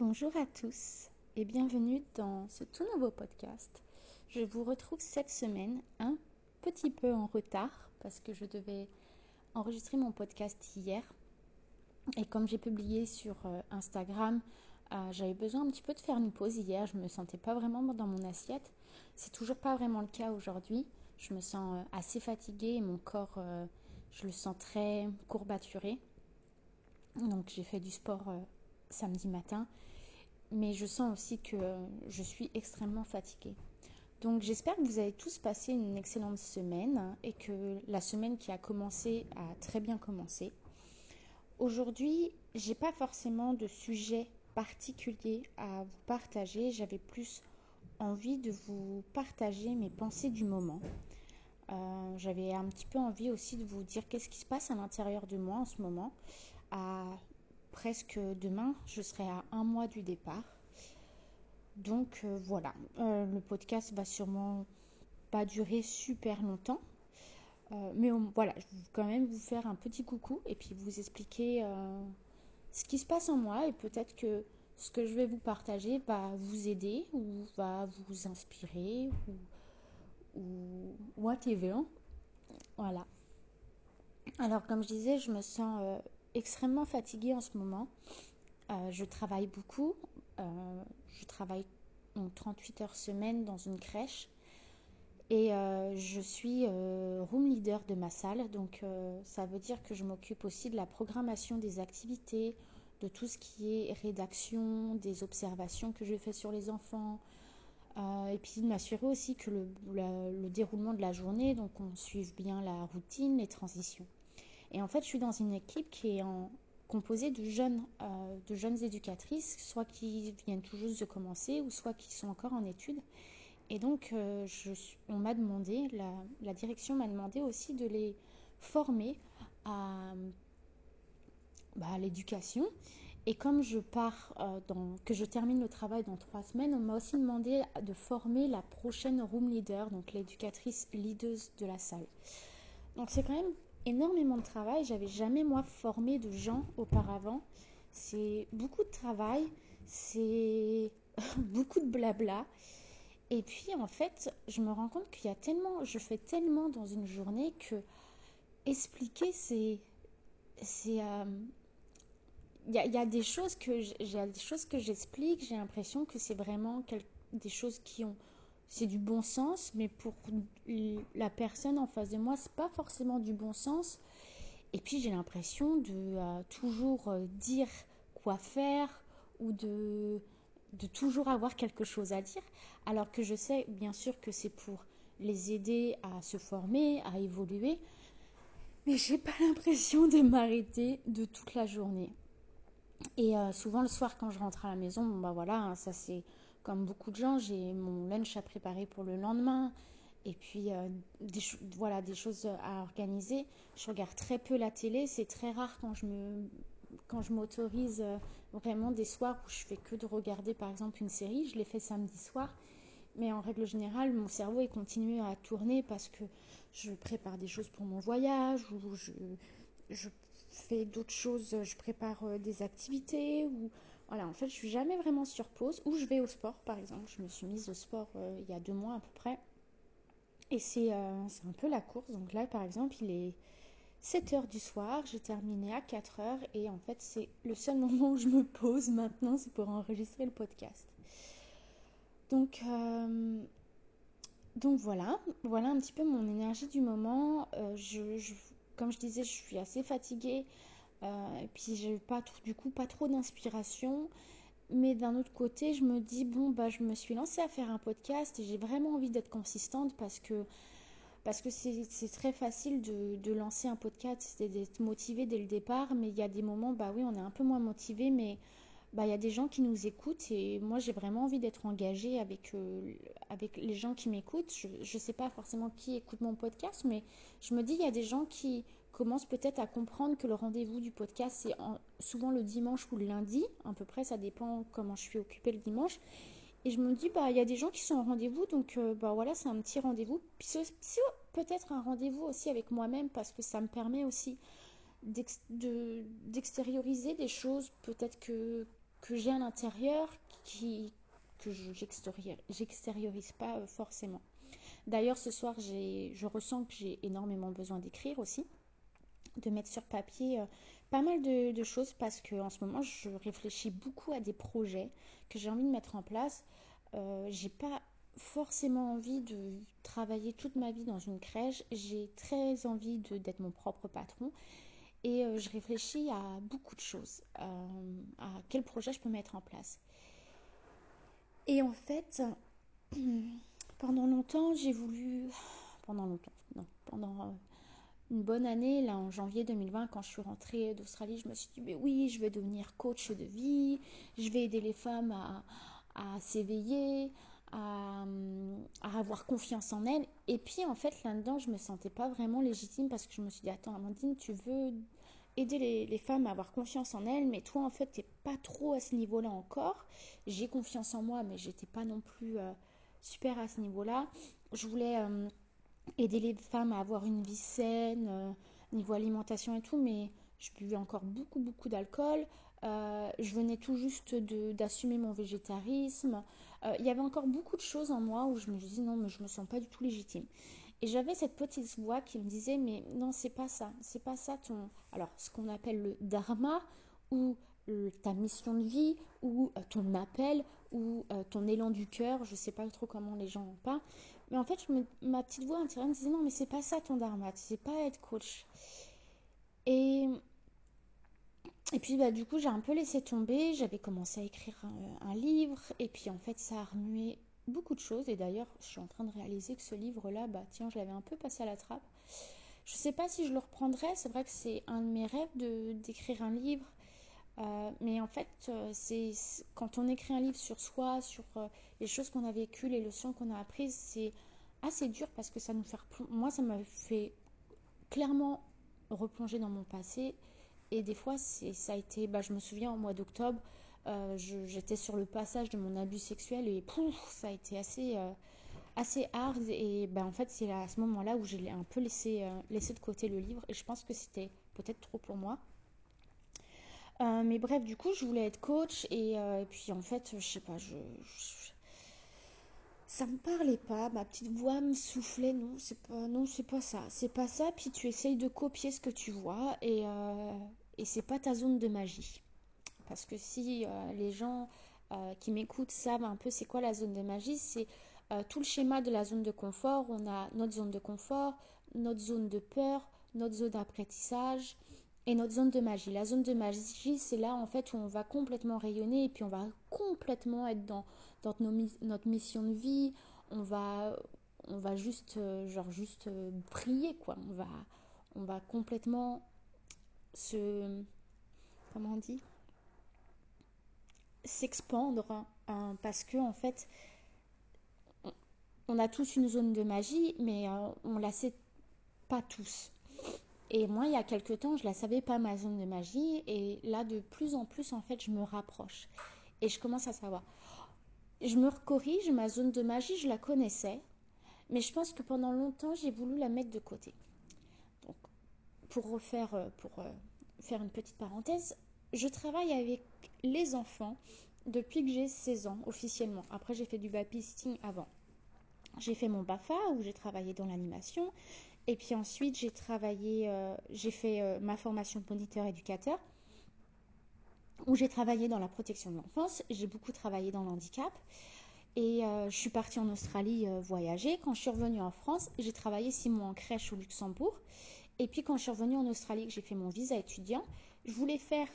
Bonjour à tous et bienvenue dans ce tout nouveau podcast. Je vous retrouve cette semaine un petit peu en retard parce que je devais enregistrer mon podcast hier. Et comme j'ai publié sur euh, Instagram, euh, j'avais besoin un petit peu de faire une pause hier. Je ne me sentais pas vraiment dans mon assiette. C'est toujours pas vraiment le cas aujourd'hui. Je me sens euh, assez fatiguée et mon corps, je le sens très courbaturé. Donc j'ai fait du sport samedi matin mais je sens aussi que je suis extrêmement fatiguée. Donc j'espère que vous avez tous passé une excellente semaine et que la semaine qui a commencé a très bien commencé. Aujourd'hui, j'ai pas forcément de sujet particulier à vous partager, j'avais plus envie de vous partager mes pensées du moment. Euh, j'avais un petit peu envie aussi de vous dire qu'est-ce qui se passe à l'intérieur de moi en ce moment, presque demain, je serai à un mois du départ. Donc euh, voilà, euh, le podcast va sûrement pas durer super longtemps. Euh, mais voilà, je vais quand même vous faire un petit coucou et puis vous expliquer ce qui se passe en moi et peut-être que ce que je vais vous partager va vous aider ou va vous inspirer ou, ou whatever. Voilà. Alors comme je disais, je me sens extrêmement fatiguée en ce moment. Euh, je travaille beaucoup. Euh, je travaille 38 heures semaine dans une crèche. Et euh, je suis room leader de ma salle. Donc ça veut dire que je m'occupe aussi de la programmation des activités, de tout ce qui est rédaction, des observations que je fais sur les enfants. et puis de m'assurer aussi que le, le, déroulement de la journée, donc on suive bien la routine, les transitions. Et en fait, je suis dans une équipe qui est composée de jeunes, euh, de jeunes éducatrices, soit qui viennent tout juste de commencer, ou soit qui sont encore en études. Et donc, euh, on m'a demandé, la, direction m'a demandé aussi de les former à, bah, l'éducation. Et comme je pars, euh, que je termine le travail dans trois semaines, on m'a aussi demandé de former la prochaine room leader, donc l'éducatrice leaduse de la salle. Donc c'est quand même énormément de travail. J'avais jamais moi formé de gens auparavant. C'est beaucoup de travail, c'est beaucoup de blabla. Et puis en fait, je me rends compte qu'il y a tellement, je fais tellement dans une journée que expliquer, c'est, c'est, euh, il y, a, y, a, des choses que j'ai des choses que j'explique. J'ai l'impression que c'est vraiment des choses qui ont c'est du bon sens, mais pour la personne en face de moi, c'est pas forcément du bon sens. Et puis j'ai l'impression de euh, toujours euh, dire quoi faire ou de, de toujours avoir quelque chose à dire, alors que je sais bien sûr que c'est pour les aider à se former, à évoluer, mais j'ai pas l'impression de m'arrêter de toute la journée. Et euh, souvent le soir quand je rentre à la maison, bon bah voilà, hein, ça c'est comme beaucoup de gens, j'ai mon lunch à préparer pour le lendemain. Et puis euh, des, voilà, des choses à organiser. Je regarde très peu la télé, c'est très rare quand je me quand je m'autorise euh, vraiment des soirs où je fais que de regarder par exemple une série, je l'ai fait samedi soir, mais en règle générale, mon cerveau est continué à tourner parce que je prépare des choses pour mon voyage ou je, fais d'autres choses, je prépare euh, des activités ou voilà, en fait, je suis jamais vraiment sur pause. Ou je vais au sport, par exemple. Je me suis mise au sport euh, il y a deux mois à peu près. Et euh, c'est un peu la course. Donc là, par exemple, il est 7 heures du soir. J'ai terminé à 4 heures. Et en fait, c'est le seul moment où je me pose maintenant, c'est pour enregistrer le podcast. Donc, euh, donc voilà. Voilà un petit peu mon énergie du moment. je, comme je disais, je suis assez fatiguée. Euh, et puis j'ai pas du coup pas trop d'inspiration. Mais d'un autre côté, je me dis bon bah je me suis lancée à faire un podcast et j'ai vraiment envie d'être consistante parce que parce que c'est très facile de, lancer un podcast, c'est d'être motivé dès le départ, mais il y a des moments, bah oui, on est un peu moins motivé, mais bah, il y a des gens qui nous écoutent et moi j'ai vraiment envie d'être engagée avec, euh, avec les gens qui m'écoutent. Je ne sais pas forcément qui écoute mon podcast, mais je me dis il y a des gens qui, commence peut-être à comprendre que le rendez-vous du podcast, c'est souvent le dimanche ou le lundi, à peu près, ça dépend comment je suis occupée le dimanche. Et je me dis, bah, il y a des gens qui sont au rendez-vous, donc euh, bah, voilà, c'est un petit rendez-vous. Puis c'est peut-être un rendez-vous aussi avec moi-même, parce que ça me permet aussi d'extérioriser des choses, peut-être que, que j'ai à l'intérieur qui, que je j'extériorise pas euh, forcément. D'ailleurs, ce soir, je ressens que j'ai énormément besoin d'écrire aussi, de mettre sur papier euh, pas mal de, choses parce que en ce moment, je réfléchis beaucoup à des projets que j'ai envie de mettre en place. Euh, j'ai pas forcément envie de travailler toute ma vie dans une crèche. J'ai très envie d'être mon propre patron. Et euh, je réfléchis à beaucoup de choses, à quel projet je peux mettre en place. Et en fait, pendant longtemps, j'ai voulu. Pendant longtemps, non, pendant euh, une bonne année, là en janvier 2020, quand je suis rentrée d'Australie, je me suis dit, mais oui, je vais devenir coach de vie, je vais aider les femmes à, à s'éveiller, à, à, avoir confiance en elles. Et puis en fait, là-dedans, je me sentais pas vraiment légitime parce que je me suis dit, attends, Amandine, tu veux aider les, femmes à avoir confiance en elles, mais toi, en fait, t'es pas trop à ce niveau-là encore. J'ai confiance en moi, mais j'étais pas non plus euh, super à ce niveau-là. Je voulais euh, aider les femmes à avoir une vie saine, euh, niveau alimentation et tout, mais je buvais encore beaucoup, beaucoup d'alcool. je venais tout juste d'assumer mon végétarisme. Il y avait encore beaucoup de choses en moi où je me disais non, mais je me sens pas du tout légitime. Et j'avais cette petite voix qui me disait mais non c'est pas ça, c'est pas ça ton alors ce qu'on appelle le dharma ou ta mission de vie ou euh, ton appel ou euh, ton élan du cœur, je sais pas trop comment les gens en parlent. Mais en fait, ma petite voix intérieure me disait non mais c'est pas ça ton dharma, c'est pas être coach. Et et puis bah, du coup j'ai un peu laissé tomber, j'avais commencé à écrire un, livre et puis en fait ça a remué beaucoup de choses. Et d'ailleurs, je suis en train de réaliser que ce livre-là, bah tiens, je l'avais un peu passé à la trappe. Je sais pas si je le reprendrai. C'est vrai que c'est un de mes rêves de d'écrire un livre. Euh, mais en fait, euh, c'est quand on écrit un livre sur soi, sur euh, les choses qu'on a vécues, les leçons qu'on a apprises, c'est assez dur parce que ça nous fait moi ça m'a fait clairement replonger dans mon passé et des fois ça a été bah, je me souviens au mois d'octobre j'étais sur le passage de mon abus sexuel et ça a été assez, assez hard. Et ben, en fait, c'est à ce moment-là où j'ai un peu laissé, laissé de côté le livre. Et je pense que c'était peut-être trop pour moi. Mais bref, du coup, je voulais être coach. Et, puis, en fait, je sais pas, je, ça me parlait pas. Ma petite voix me soufflait. Non, c'est pas, pas ça. C'est pas ça. Puis tu essayes de copier ce que tu vois. Et, et c'est pas ta zone de magie. Parce que si euh, les gens euh, qui m'écoutent savent un peu c'est quoi la zone de magie, c'est euh, tout le schéma de la zone de confort. On a notre zone de confort, notre zone de peur, notre zone d'apprentissage et notre zone de magie. La zone de magie, c'est là en fait où on va complètement rayonner et puis on va complètement être dans, notre mission de vie. On va, on va juste, genre juste briller quoi. On va, on va complètement se, comment on dit? S'expandre hein, parce que en fait on a tous une zone de magie mais euh, on la sait pas tous et moi il y a quelque temps je la savais pas ma zone de magie et là de plus en plus en fait je me rapproche et je commence à savoir je me corrige ma zone de magie je la connaissais mais je pense que pendant longtemps j'ai voulu la mettre de côté donc pour refaire euh, pour euh, faire une petite parenthèse je travaille avec les enfants depuis que j'ai 16 ans officiellement. Après, j'ai fait du babysitting avant. J'ai fait mon BAFA où j'ai travaillé dans l'animation. Et puis ensuite, j'ai travaillé, euh, j'ai fait euh, ma formation moniteur éducateur où j'ai travaillé dans la protection de l'enfance. J'ai beaucoup travaillé dans l'handicap. Et euh, je suis partie en Australie voyager. Quand je suis revenue en France, j'ai travaillé six mois en crèche au Luxembourg. Et puis quand je suis revenue en Australie, que j'ai fait mon visa étudiant, je voulais faire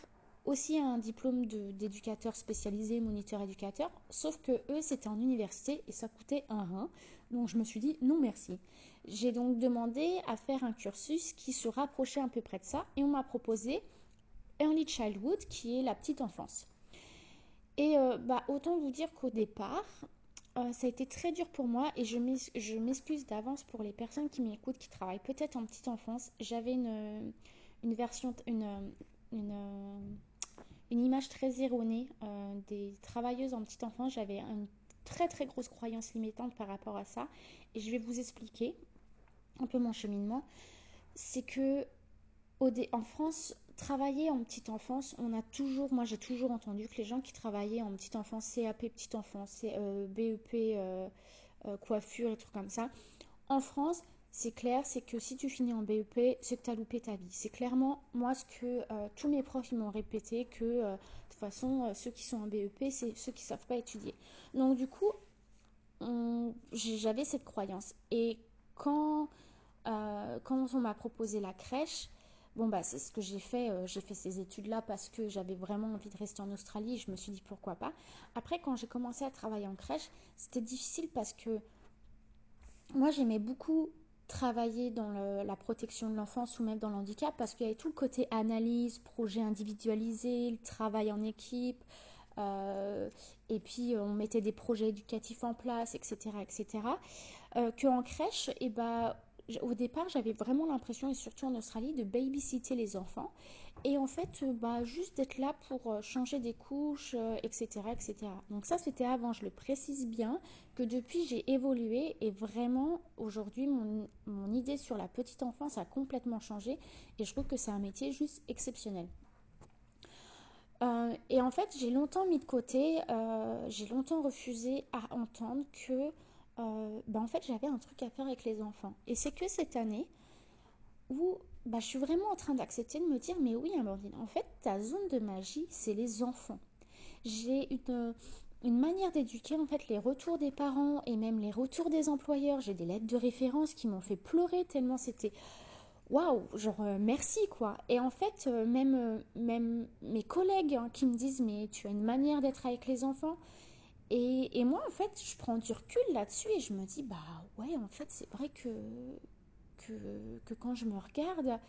aussi un diplôme d'éducateur spécialisé, moniteur éducateur, sauf que eux c'était en université et ça coûtait un rein. Donc je me suis dit non merci. J'ai donc demandé à faire un cursus qui se rapprochait à peu près de ça et on m'a proposé Early Childhood qui est la petite enfance. Et euh, bah, autant vous dire qu'au départ, euh, ça a été très dur pour moi et je m'excuse d'avance pour les personnes qui m'écoutent, qui travaillent peut-être en petite enfance. J'avais une, version, une, une, une image très erronée euh, des travailleuses en petite enfance. J'avais une très très grosse croyance limitante par rapport à ça. Et je vais vous expliquer un peu mon cheminement. C'est que en France, travailler en petite enfance, on a toujours, moi j'ai toujours entendu que les gens qui travaillaient en petite enfance, CAP petite enfance, euh, BEP euh, euh, coiffure et trucs comme ça, en France, c'est clair, c'est que si tu finis en BEP, c'est que tu as loupé ta vie. C'est clairement, moi, ce que tous mes profs m'ont répété, que de toute façon, ceux qui sont en BEP, c'est ceux qui ne savent pas étudier. Donc du coup, j'avais cette croyance. Et quand, quand on m'a proposé la crèche, Bon, bah, c'est ce que j'ai fait. Euh, j'ai fait ces études-là parce que j'avais vraiment envie de rester en Australie. je me suis dit pourquoi pas. Après, quand j'ai commencé à travailler en crèche, c'était difficile parce que moi, j'aimais beaucoup travailler dans la protection de l'enfance ou même dans l'handicap parce qu'il y avait tout le côté analyse, projet individualisé, le travail en équipe. Euh, et puis on mettait des projets éducatifs en place, etc. etc. Euh, que en crèche, et eh bah, au départ, j'avais vraiment l'impression, et surtout en Australie, de babysitter les enfants. Et en fait, euh, bah, juste d'être là pour euh, changer des couches, etc., euh, etc. Donc ça, c'était avant, je le précise bien, que depuis, j'ai évolué et vraiment, aujourd'hui, mon, idée sur la petite enfance a complètement changé. Et je trouve que c'est un métier juste exceptionnel. et en fait, j'ai longtemps mis de côté, j'ai longtemps refusé à entendre que euh, bah, en fait j'avais un truc à faire avec les enfants. Et c'est que cette année où bah, je suis vraiment en train d'accepter de me dire mais oui Amandine, en fait ta zone de magie c'est les enfants. J'ai une, une manière d'éduquer en fait les retours des parents et même les retours des employeurs. J'ai des lettres de référence qui m'ont fait pleurer tellement c'était waouh, genre euh, merci quoi. Et en fait, euh, même, même mes collègues hein, qui me disent mais tu as une manière d'être avec les enfants, et, moi, en fait, je prends du recul là-dessus et je me dis, bah ouais, en fait, c'est vrai que, que, quand je me regarde,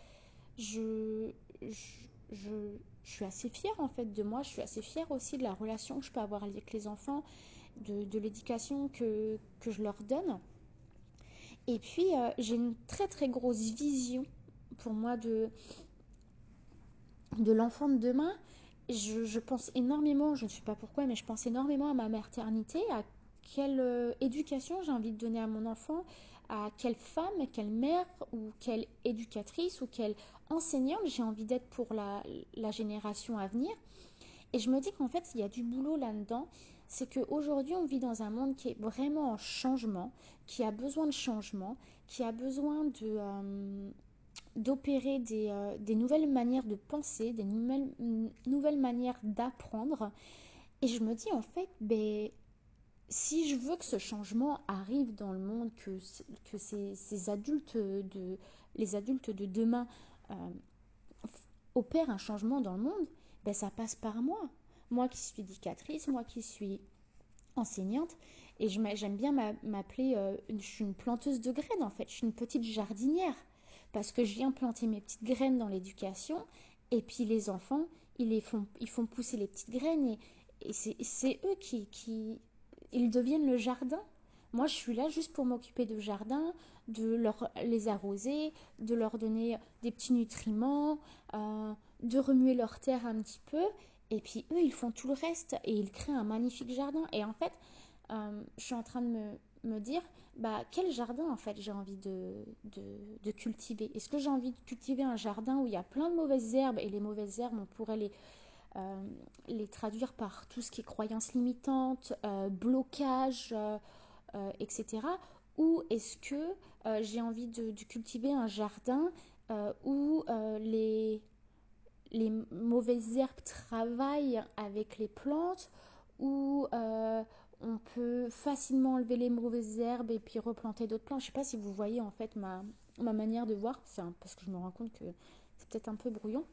je, je, suis assez fière en fait de moi. Je suis assez fière aussi de la relation que je peux avoir avec les enfants, de, l'éducation que, que je leur donne. Et puis, euh, j'ai une très très grosse vision pour moi de, de l'enfant de demain je, pense énormément, je ne sais pas pourquoi, mais je pense énormément à ma maternité, à quelle euh, éducation j'ai envie de donner à mon enfant, à quelle femme, quelle mère ou quelle éducatrice ou quelle enseignante j'ai envie d'être pour la, génération à venir. Et je me dis qu'en fait, il y a du boulot là-dedans. C'est qu'aujourd'hui, on vit dans un monde qui est vraiment en changement, qui a besoin de changement, qui a besoin de, euh, d'opérer euh, des, nouvelles manières de penser, des nouvelles, manières d'apprendre. Et je me dis en fait, ben, si je veux que ce changement arrive dans le monde, que, que ces, adultes de, les adultes de demain euh, opèrent un changement dans le monde, ben, ça passe par moi. Moi qui suis éducatrice, moi qui suis enseignante, et j'aime bien m'appeler, euh, je suis une planteuse de graines en fait, je suis une petite jardinière parce que je viens planter mes petites graines dans l'éducation et puis les enfants, ils, les font, ils font pousser les petites graines et, c'est eux qui, ils deviennent le jardin. Moi, je suis là juste pour m'occuper de jardin, de leur les arroser, de leur donner des petits nutriments, euh, de remuer leur terre un petit peu. Et puis eux, ils font tout le reste et ils créent un magnifique jardin. Et en fait, euh, je suis en train de me, me dire, bah, quel jardin en fait j'ai envie de, cultiver? Est-ce que j'ai envie de cultiver un jardin où il y a plein de mauvaises herbes et les mauvaises herbes, on pourrait les, euh, traduire par tout ce qui est croyances limitantes, euh, blocage, euh, etc. Ou est-ce que j'ai envie de, cultiver un jardin où les, les mauvaises herbes travaillent avec les plantes, où on peut facilement enlever les mauvaises herbes et puis replanter d'autres plantes. Je ne sais pas si vous voyez en fait ma, ma manière de voir, parce que je me rends compte que c'est peut-être un peu brouillon.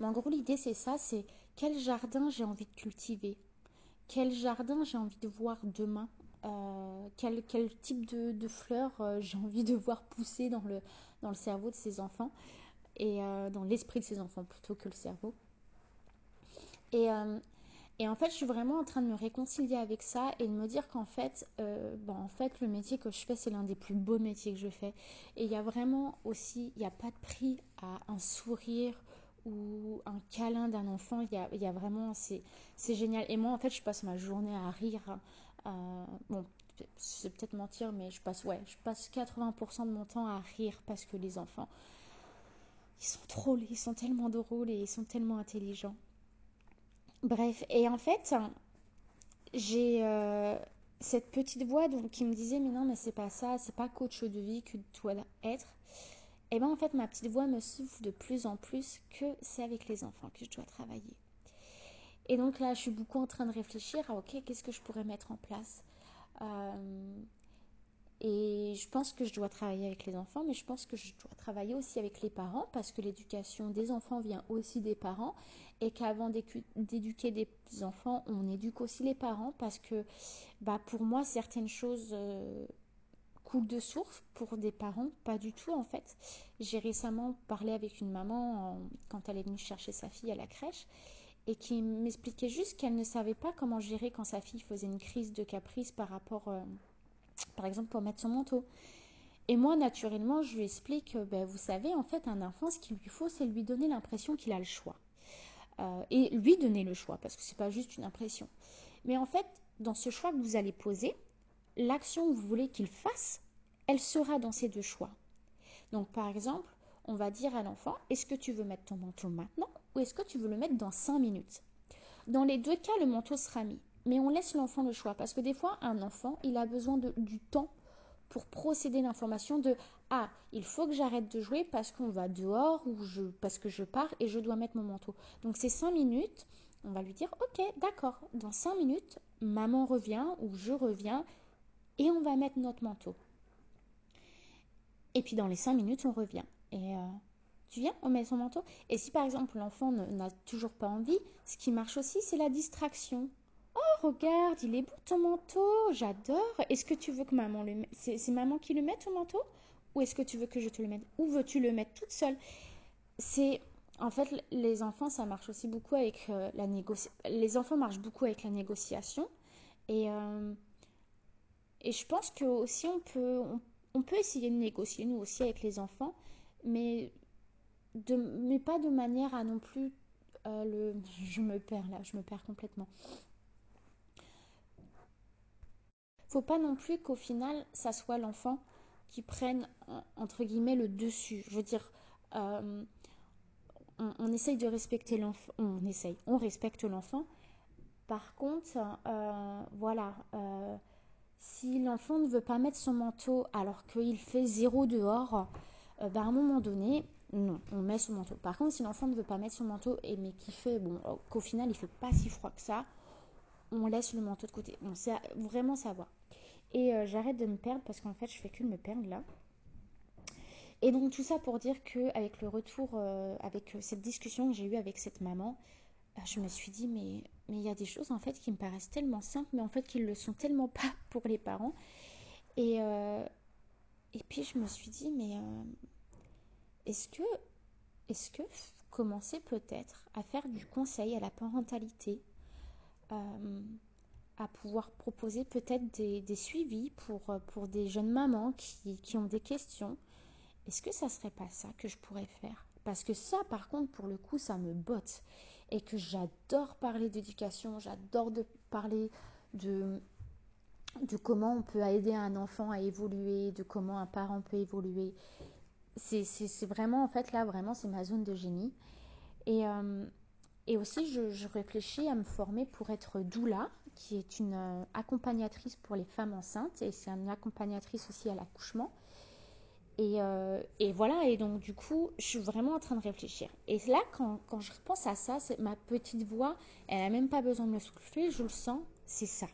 Mais en gros, l'idée c'est ça, c'est quel jardin j'ai envie de cultiver, quel jardin j'ai envie de voir demain, euh, quel, quel, type de, fleurs euh, j'ai envie de voir pousser dans le, dans le cerveau de ces enfants, et euh, dans l'esprit de ces enfants plutôt que le cerveau. Et, et en fait, je suis vraiment en train de me réconcilier avec ça et de me dire qu'en fait, euh, en fait, le métier que je fais, c'est l'un des plus beaux métiers que je fais. Et il y a vraiment aussi, il n'y a pas de prix à un sourire ou un câlin d'un enfant. Il y a, y a vraiment, c'est, génial. Et moi, en fait, je passe ma journée à rire. Euh, bon, c'est peut-être mentir, mais je passe, ouais, je passe 80% de mon temps à rire parce que les enfants ils sont drôles, ils sont tellement drôles et ils sont tellement intelligents. Bref, et en fait, j'ai euh, cette petite voix qui me disait mais non mais c'est pas ça, c'est pas coach de vie que tu dois être. Et bien en fait ma petite voix me souffle de plus en plus que c'est avec les enfants que je dois travailler. Et donc là je suis beaucoup en train de réfléchir à ok qu'est-ce que je pourrais mettre en place? Euh, et je pense que je dois travailler avec les enfants, mais je pense que je dois travailler aussi avec les parents parce que l'éducation des enfants vient aussi des parents et qu'avant d'éduquer des enfants, on éduque aussi les parents parce que bah, pour moi, certaines choses euh, coulent de source pour des parents, pas du tout en fait. J'ai récemment parlé avec une maman quand elle est venue chercher sa fille à la crèche et qui m'expliquait juste qu'elle ne savait pas comment gérer quand sa fille faisait une crise de caprice par rapport... Euh, par exemple pour mettre son manteau. Et moi, naturellement, je lui explique, ben, vous savez, en fait, un enfant, ce qu'il lui faut, c'est lui donner l'impression qu'il a le choix. Euh, et lui donner le choix, parce que c'est pas juste une impression. Mais en fait, dans ce choix que vous allez poser, l'action que vous voulez qu'il fasse, elle sera dans ces deux choix. Donc, par exemple, on va dire à l'enfant, est-ce que tu veux mettre ton manteau maintenant ou est-ce que tu veux le mettre dans 5 minutes? Dans les deux cas, le manteau sera mis mais on laisse l'enfant le choix. Parce que des fois, un enfant, il a besoin de, du temps pour procéder l'information de Ah, il faut que j'arrête de jouer parce qu'on va dehors ou je, parce que je pars et je dois mettre mon manteau. Donc ces cinq minutes, on va lui dire Ok, d'accord, dans cinq minutes, maman revient ou je reviens et on va mettre notre manteau. Et puis dans les cinq minutes, on revient. Et euh, tu viens, on met son manteau. Et si par exemple l'enfant n'a toujours pas envie, ce qui marche aussi, c'est la distraction. Regarde, il est beau ton manteau, j'adore. Est-ce que tu veux que maman le mette? C'est maman qui le met ton manteau? Ou est-ce que tu veux que je te le mette? Ou veux-tu le mettre toute seule? C'est. En fait, les enfants, ça marche aussi beaucoup avec euh, la négociation. Les enfants marchent beaucoup avec la négociation. Et, euh, et je pense que aussi on peut, on, peut essayer de négocier, nous aussi, avec les enfants, mais, de, mais pas de manière à non plus euh, le. Je me perds là, je me perds complètement. Faut pas non plus qu'au final, ça soit l'enfant qui prenne, entre guillemets, le dessus. Je veux dire, euh, on, essaye de respecter l'enfant, on essaye, on respecte l'enfant. Par contre, euh, voilà, euh, si l'enfant ne veut pas mettre son manteau alors qu'il fait zéro dehors, ben à un moment donné, non, on met son manteau. Par contre, si l'enfant ne veut pas mettre son manteau, et mais qui fait, bon, qu'au final il fait pas si froid que ça, on laisse le manteau de côté. Sait vraiment savoir. Et euh, j'arrête de me perdre parce qu'en fait, je fais que me perdre là. Et donc tout ça pour dire que avec le retour, euh, avec euh, cette discussion que j'ai eue avec cette maman, je me suis dit mais mais il y a des choses en fait qui me paraissent tellement simples, mais en fait qui ne le sont tellement pas pour les parents. Et et puis je me suis dit mais est-ce que est-ce que commencer peut-être à faire du conseil à la parentalité? À pouvoir proposer peut-être des, suivis pour, euh, pour des jeunes mamans qui, qui ont des questions. Est-ce que ça serait pas ça que je pourrais faire? Parce que ça, par contre, pour le coup, ça me botte. Et que j'adore parler d'éducation, j'adore de parler de, de comment on peut aider un enfant à évoluer, de comment un parent peut évoluer. C'est vraiment, en fait, là, vraiment, c'est ma zone de génie. Et, euh, et aussi, je, je, réfléchis à me former pour être doula, qui est une euh, accompagnatrice pour les femmes enceintes et c'est une accompagnatrice aussi à l'accouchement. Et, euh, et, voilà, et donc du coup, je suis vraiment en train de réfléchir. Et là, quand, quand je repense à ça, ma petite voix, elle n'a même pas besoin de me souffler, je le sens, c'est ça.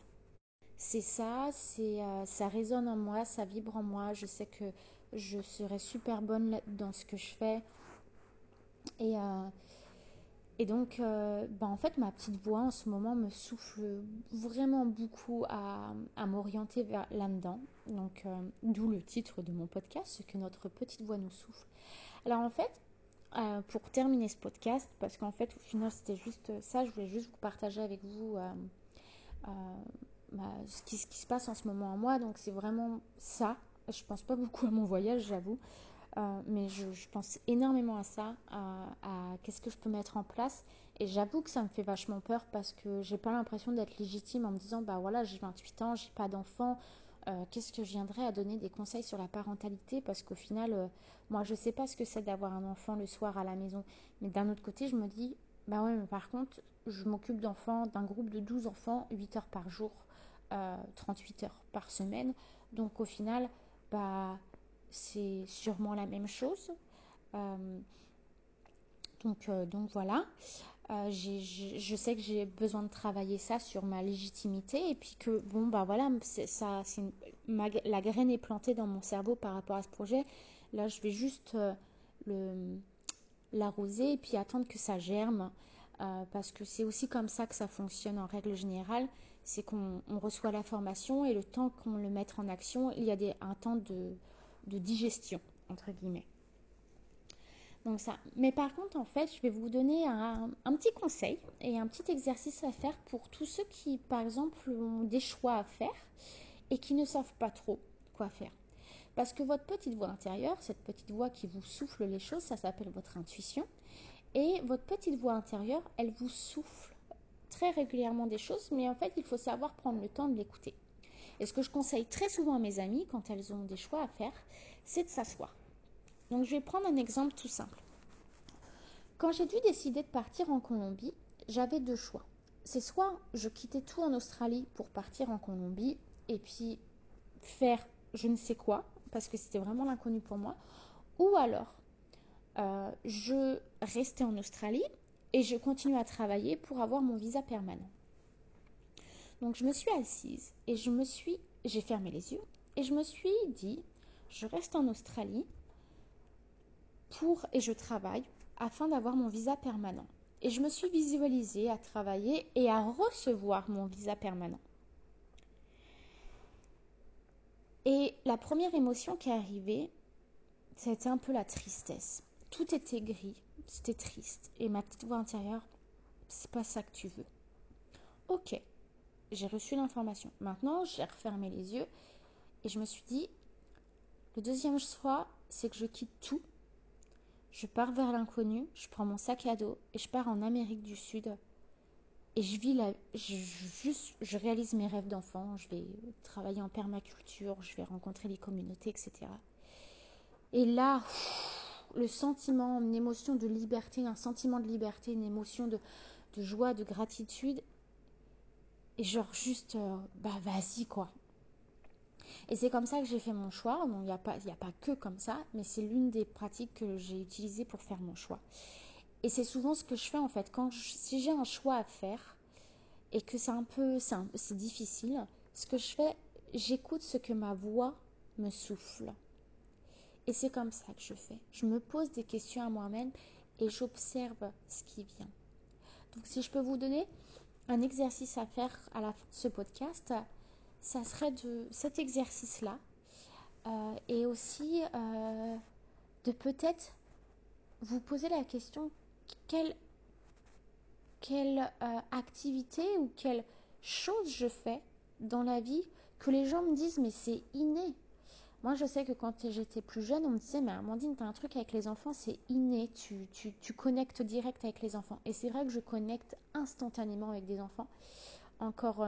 C'est ça, c'est euh, ça résonne en moi, ça vibre en moi. Je sais que je serai super bonne dans ce que je fais. Et, et donc, euh, bah, en fait, ma petite voix en ce moment me souffle vraiment beaucoup à, m'orienter vers là-dedans. Donc, euh, d'où le titre de mon podcast, ce que notre petite voix nous souffle. Alors, en fait, euh, pour terminer ce podcast, parce qu'en fait, au final, c'était juste ça, je voulais juste vous partager avec vous bah, ce, qui, ce qui se passe en ce moment en moi. Donc, c'est vraiment ça. Je pense pas beaucoup à mon voyage, j'avoue. Euh, mais je, pense énormément à ça, à, qu'est-ce que je peux mettre en place. Et j'avoue que ça me fait vachement peur parce que j'ai pas l'impression d'être légitime en me disant bah voilà, j'ai 28 ans, j'ai pas d'enfant. qu'est-ce que je viendrais à donner des conseils sur la parentalité? Parce qu'au final, moi, je sais pas ce que c'est d'avoir un enfant le soir à la maison. Mais d'un autre côté, je me dis, bah ouais, mais par contre, je m'occupe d'enfants, d'un groupe de 12 enfants, 8 heures par jour, 38 heures par semaine. Donc au final, bah, c'est sûrement la même chose. donc, donc voilà. Euh, je sais que j'ai besoin de travailler ça sur ma légitimité et puis que bon bah voilà ça la graine est plantée dans mon cerveau par rapport à ce projet là je vais juste euh, l'arroser et puis attendre que ça germe euh, parce que c'est aussi comme ça que ça fonctionne en règle générale c'est qu'on reçoit la formation et le temps qu'on le mette en action il y a des, un temps de, de digestion entre guillemets donc ça. Mais par contre, en fait, je vais vous donner un, petit conseil et un petit exercice à faire pour tous ceux qui, par exemple, ont des choix à faire et qui ne savent pas trop quoi faire. Parce que votre petite voix intérieure, cette petite voix qui vous souffle les choses, ça s'appelle votre intuition. Et votre petite voix intérieure, elle vous souffle très régulièrement des choses, mais en fait, il faut savoir prendre le temps de l'écouter. Et ce que je conseille très souvent à mes amies quand elles ont des choix à faire, c'est de s'asseoir. Donc je vais prendre un exemple tout simple. Quand j'ai dû décider de partir en Colombie, j'avais deux choix. C'est soit je quittais tout en Australie pour partir en Colombie et puis faire je ne sais quoi, parce que c'était vraiment l'inconnu pour moi, ou alors euh, je restais en Australie et je continuais à travailler pour avoir mon visa permanent. Donc je me suis assise et je me suis, j'ai fermé les yeux et je me suis dit, je reste en Australie, pour et je travaille afin d'avoir mon visa permanent. Et je me suis visualisée à travailler et à recevoir mon visa permanent. Et la première émotion qui est arrivée, c'était un peu la tristesse. Tout était gris, c'était triste. Et ma petite voix intérieure, c'est pas ça que tu veux. Ok, j'ai reçu l'information. Maintenant, j'ai refermé les yeux et je me suis dit, le deuxième choix, c'est que je quitte tout je pars vers l'inconnu, je prends mon sac à dos et je pars en Amérique du Sud. Et je vis la, je, juste, je réalise mes rêves d'enfant. Je vais travailler en permaculture, je vais rencontrer les communautés, etc. Et là, le sentiment, une émotion de liberté, un sentiment de liberté, une émotion de, de joie, de gratitude. Et genre juste, euh, bah vas-y quoi. Et c'est comme ça que j'ai fait mon choix. il n'y a, pas, a pas que comme ça, mais c'est l'une des pratiques que j'ai utilisées pour faire mon choix. Et c'est souvent ce que je fais en fait. Quand si j'ai un choix à faire et que c'est un peu c'est difficile, ce que je fais, j'écoute ce que ma voix me souffle. Et c'est comme ça que je fais. Je me pose des questions à moi-même et j'observe ce qui vient. Donc si je peux vous donner un exercice à faire à la fin de ce podcast, ça serait de cet exercice-là euh, et aussi euh, de peut-être vous poser la question quelle, quelle euh, activité ou quelle chose je fais dans la vie que les gens me disent mais c'est inné. Moi, je sais que quand j'étais plus jeune, on me disait, mais Amandine, tu as un truc avec les enfants, c'est inné, tu, tu, tu, connectes direct avec les enfants. Et c'est vrai que je connecte instantanément avec des enfants. Encore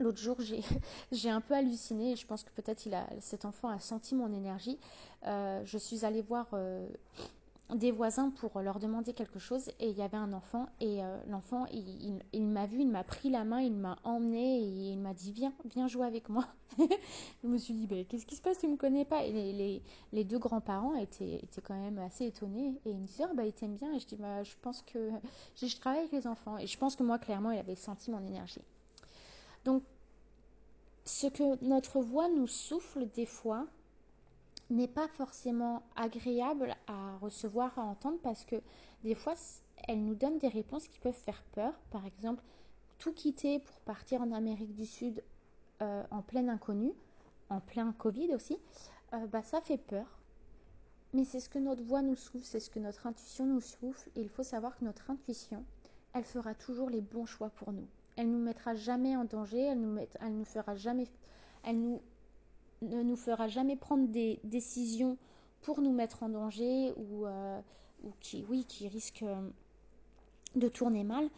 L'autre jour, j'ai un peu halluciné et je pense que peut-être cet enfant a senti mon énergie. Euh, je suis allée voir euh, des voisins pour leur demander quelque chose et il y avait un enfant et euh, l'enfant il, m'a vu, il m'a pris la main, il m'a emmené et il m'a dit viens, viens jouer avec moi. je me suis dit ben, qu'est-ce qui se passe, tu me connais pas et les, les, deux grands-parents étaient, étaient quand même assez étonnés et ils me disaient oh, bah, il t'aime bien et je dis bah, je pense que je travaille avec les enfants et je pense que moi clairement il avait senti mon énergie. Donc, ce que notre voix nous souffle des fois n'est pas forcément agréable à recevoir, à entendre, parce que des fois, elle nous donne des réponses qui peuvent faire peur. Par exemple, tout quitter pour partir en Amérique du Sud euh, en plein inconnu, en plein Covid aussi, euh, bah, ça fait peur. Mais c'est ce que notre voix nous souffle, c'est ce que notre intuition nous souffle. Et il faut savoir que notre intuition, elle fera toujours les bons choix pour nous. Elle nous mettra jamais en danger, elle nous, elle nous fera jamais, elle nous, ne nous fera jamais prendre des décisions pour nous mettre en danger ou, euh, qui, oui, qui risquent euh, de tourner mal.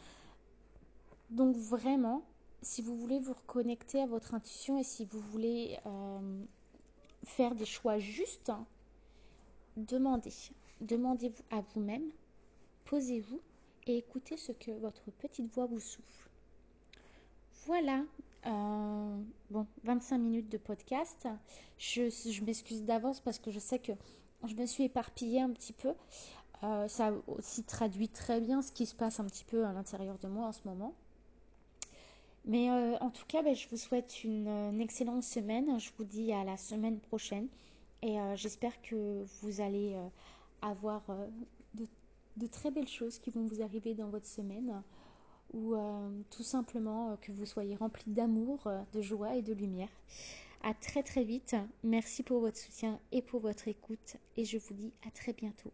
Donc vraiment, si vous voulez vous reconnecter à votre intuition et si vous voulez euh, faire des choix justes, demandez. Demandez-vous à vous-même, posez-vous et écoutez ce que votre petite voix vous souffle. Voilà, euh, bon, 25 minutes de podcast. Je, m'excuse d'avance parce que je sais que je me suis éparpillée un petit peu. Euh, ça aussi traduit très bien ce qui se passe un petit peu à l'intérieur de moi en ce moment. Mais euh, en tout cas, ben, je vous souhaite une, excellente semaine. Je vous dis à la semaine prochaine. Et euh, j'espère que vous allez avoir de, très belles choses qui vont vous arriver dans votre semaine. Ou tout simplement que vous soyez remplis d'amour, de joie et de lumière. À très très vite. Merci pour votre soutien et pour votre écoute. Et je vous dis à très bientôt.